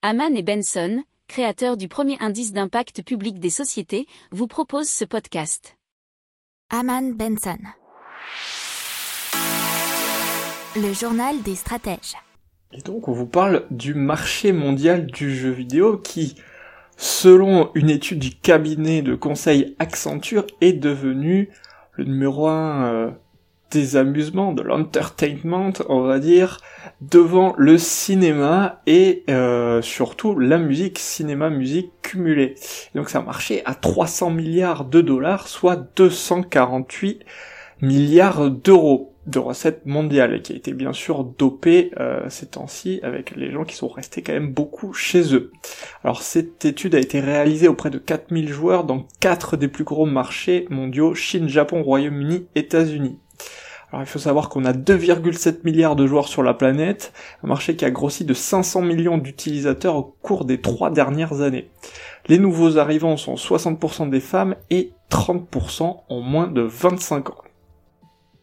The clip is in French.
Haman et Benson, créateurs du premier indice d'impact public des sociétés, vous proposent ce podcast. Haman Benson. Le journal des stratèges. Et donc on vous parle du marché mondial du jeu vidéo qui, selon une étude du cabinet de conseil Accenture, est devenu le numéro un euh, des amusements, de l'entertainment, on va dire, devant le cinéma et euh, surtout la musique, cinéma-musique cumulée. Donc ça marché à 300 milliards de dollars, soit 248 milliards d'euros de recettes mondiales, qui a été bien sûr dopé euh, ces temps-ci avec les gens qui sont restés quand même beaucoup chez eux. Alors cette étude a été réalisée auprès de 4000 joueurs dans quatre des plus gros marchés mondiaux, Chine, Japon, Royaume-Uni, États-Unis. Alors il faut savoir qu'on a 2,7 milliards de joueurs sur la planète, un marché qui a grossi de 500 millions d'utilisateurs au cours des trois dernières années. Les nouveaux arrivants sont 60% des femmes et 30% ont moins de 25 ans.